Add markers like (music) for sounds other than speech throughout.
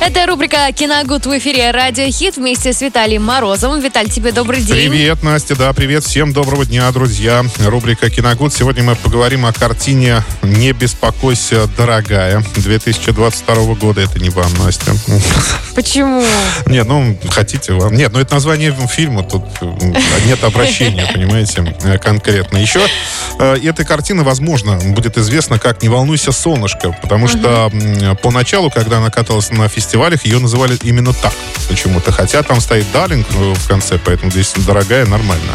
Это рубрика «Киногуд» в эфире «Радио Хит» вместе с Виталием Морозовым. Виталь, тебе добрый день. Привет, Настя, да, привет. Всем доброго дня, друзья. Рубрика «Киногуд». Сегодня мы поговорим о картине «Не беспокойся, дорогая» 2022 года. Это не вам, Настя. Почему? Нет, ну, хотите вам. Нет, ну это название фильма, тут нет обращения, понимаете, конкретно. Еще э, эта картина, возможно, будет известна как «Не волнуйся, солнышко», потому что поначалу, когда она каталась на фестивале, фестивалях ее называли именно так почему-то. Хотя там стоит Далинг э, в конце, поэтому здесь дорогая, нормально.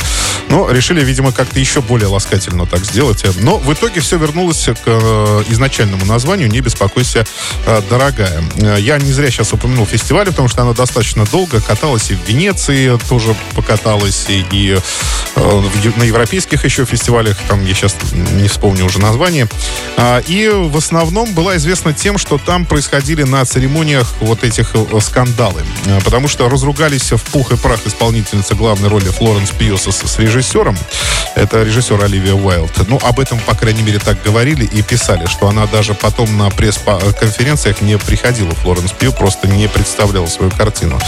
Но решили, видимо, как-то еще более ласкательно так сделать. Но в итоге все вернулось к э, изначальному названию «Не беспокойся, э, дорогая». Я не зря сейчас упомянул фестиваль, потому что она достаточно долго каталась и в Венеции тоже покаталась, и, и на европейских еще фестивалях, там я сейчас не вспомню уже название. А, и в основном была известна тем, что там происходили на церемониях вот этих э, скандалы. Э, потому что разругались в пух и прах исполнительница главной роли Флоренс Пьюса с, с режиссером. Это режиссер Оливия Уайлд. Ну, об этом, по крайней мере, так говорили и писали, что она даже потом на пресс-конференциях не приходила, Флоренс Пью, просто не представляла свою картину.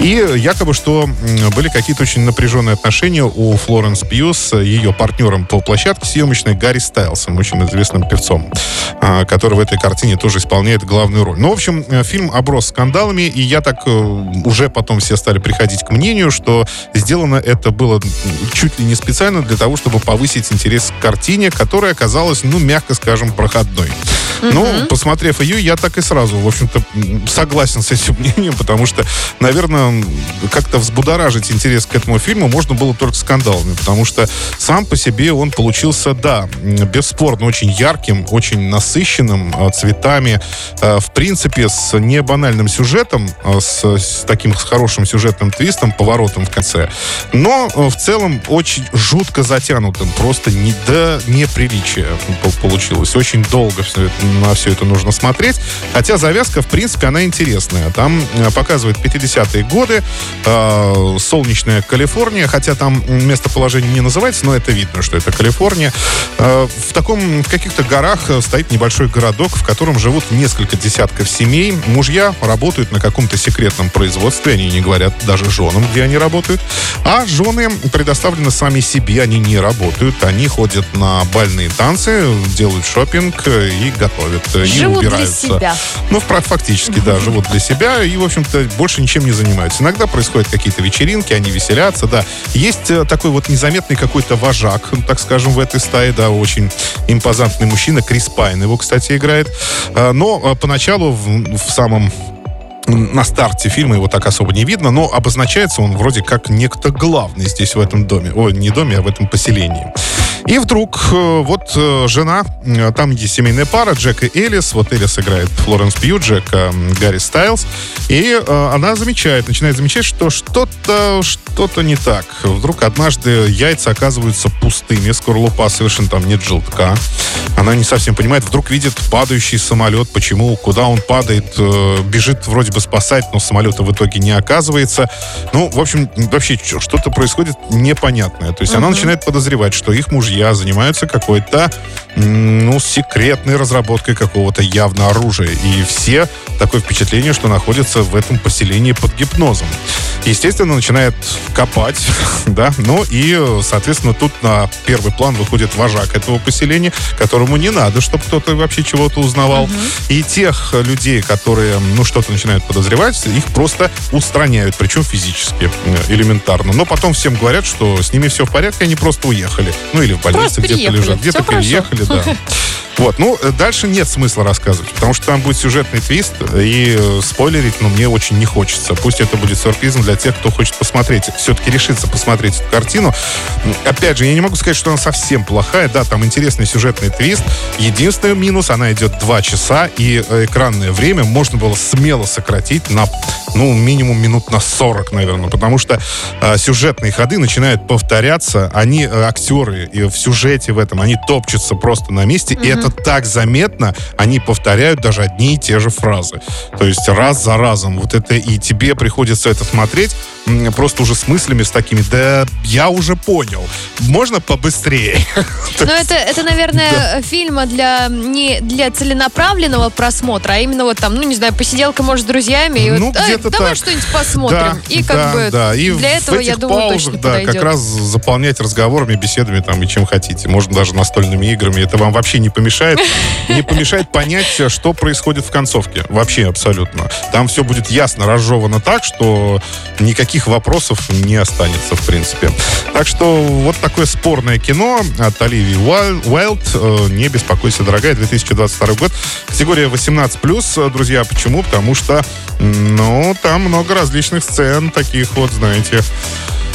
И якобы, что были какие-то очень напряженные отношения у Флоренс Пью с ее партнером по площадке съемочной Гарри Стайлсом, очень известным певцом, а, который в этой картине тоже исполняет главную роль. Ну, в общем, э, фильм оброс скандалами, и я так э, уже потом все стали приходить к мнению, что сделано это было чуть ли не специально для того, чтобы повысить интерес к картине, которая оказалась, ну, мягко скажем, проходной. Mm-hmm. Ну, посмотрев ее, я так и сразу, в общем-то, согласен с этим (laughs) мнением, потому что, наверное, как-то взбудоражить интерес к этому фильму можно было только скандалами, потому что сам по себе он получился, да, бесспорно, очень ярким, очень насыщенным э, цветами, э, в принципе, с небанальным сюжетом, э, с, с таким хорошим сюжетным твистом, поворотом в конце, но в целом очень жутко затянутым, просто не до неприличия получилось. Очень долго все это на все это нужно смотреть. Хотя завязка, в принципе, она интересная. Там э, показывают 50-е годы, э, солнечная Калифорния, хотя там местоположение не называется, но это видно, что это Калифорния. Э, в таком, в каких-то горах э, стоит небольшой городок, в котором живут несколько десятков семей. Мужья работают на каком-то секретном производстве, они не говорят даже женам, где они работают. А жены предоставлены сами себе, они не работают, они ходят на бальные танцы, делают шопинг и готовят э, живут и убираются. Для себя. Ну, фактически, да, живут для себя и, в общем-то, больше ничем не занимаются. Иногда происходят какие-то вечеринки, они веселятся, да. Есть э, такой вот незаметный какой-то вожак, так скажем, в этой стае, да, очень импозантный мужчина, Крис Пайн его, кстати, играет. Э, но поначалу в, в самом на старте фильма его так особо не видно, но обозначается он вроде как некто главный здесь в этом доме. Ой, не доме, а в этом поселении. И вдруг э, вот э, жена, э, там есть семейная пара, Джек и Элис. Вот Элис играет Флоренс Пью, Джек Гарри Стайлз. И она замечает, начинает замечать, что что-то что-то не так. Вдруг однажды яйца оказываются пустыми, скорлупа совершенно там нет желтка. Она не совсем понимает, вдруг видит падающий самолет, почему, куда он падает, бежит вроде бы спасать, но самолета в итоге не оказывается. Ну, в общем, вообще что-то происходит непонятное. То есть uh-huh. она начинает подозревать, что их мужья занимаются какой-то, ну, секретной разработкой какого-то явно оружия. И все такое впечатление, что находятся в этом поселении под гипнозом. Естественно, начинает копать, (laughs) да, ну и, соответственно, тут на первый план выходит вожак этого поселения, которому не надо, чтобы кто-то вообще чего-то узнавал. Угу. И тех людей, которые, ну, что-то начинают подозревать, их просто устраняют, причем физически, э, элементарно. Но потом всем говорят, что с ними все в порядке, они просто уехали. Ну, или в больнице где-то лежат. Где-то переехали, да. (laughs) Вот, ну, дальше нет смысла рассказывать, потому что там будет сюжетный твист, и э, спойлерить, ну, мне очень не хочется. Пусть это будет сюрпризом для тех, кто хочет посмотреть, все-таки решиться посмотреть эту картину. Опять же, я не могу сказать, что она совсем плохая, да, там интересный сюжетный твист. Единственный минус, она идет два часа, и э, экранное время можно было смело сократить на ну, минимум минут на 40, наверное, потому что э, сюжетные ходы начинают повторяться, они, э, актеры и в сюжете в этом, они топчутся просто на месте, mm-hmm. и это так заметно, они повторяют даже одни и те же фразы. То есть раз за разом. Вот это и тебе приходится это смотреть просто уже с мыслями с такими, да я уже понял, можно побыстрее. (laughs) Ну, это, это, наверное, да. фильм для, не для целенаправленного просмотра, а именно вот там, ну, не знаю, посиделка, может, с друзьями, и ну, вот, а, давай что-нибудь посмотрим. Да, и как да, бы да. И для этого, я думаю, паузах, точно да, подойдет. как раз заполнять разговорами, беседами там и чем хотите. Можно даже настольными играми. Это вам вообще не помешает. (laughs) Не помешает понять, что происходит в концовке. Вообще абсолютно. Там все будет ясно разжевано так, что никаких вопросов не останется, в принципе. Так что вот такое спорное кино от Оливии Уайлд. Э, не беспокойся, дорогая, 2022 год. Категория 18+. Друзья, почему? Потому что, ну, там много различных сцен, таких вот, знаете,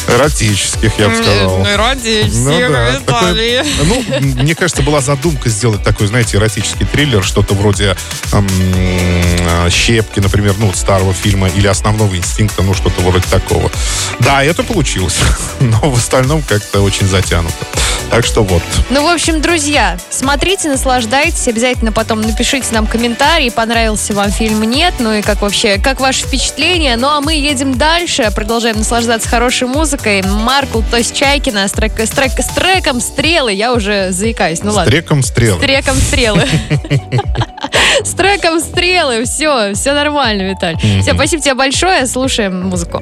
Эротических, я бы сказал. Эротических, ну, да. Такой, ну, мне кажется, была задумка сделать такой, знаете, эротический триллер, что-то вроде эм, «Щепки», например, ну, вот старого фильма, или «Основного инстинкта», ну, что-то вроде такого. Да, это получилось, (laughs) но в остальном как-то очень затянуто. Так что вот. Ну, в общем, друзья, смотрите, наслаждайтесь. Обязательно потом напишите нам комментарий, понравился вам фильм, нет. Ну и как вообще, как ваше впечатление. Ну, а мы едем дальше, продолжаем наслаждаться хорошей музыкой. Маркл, то есть Чайкина с, трек, с, трек, с треком «Стрелы». Я уже заикаюсь, ну ладно. С треком «Стрелы». С треком «Стрелы». С треком «Стрелы». Все, все нормально, Виталь. Все, спасибо тебе большое. Слушаем музыку.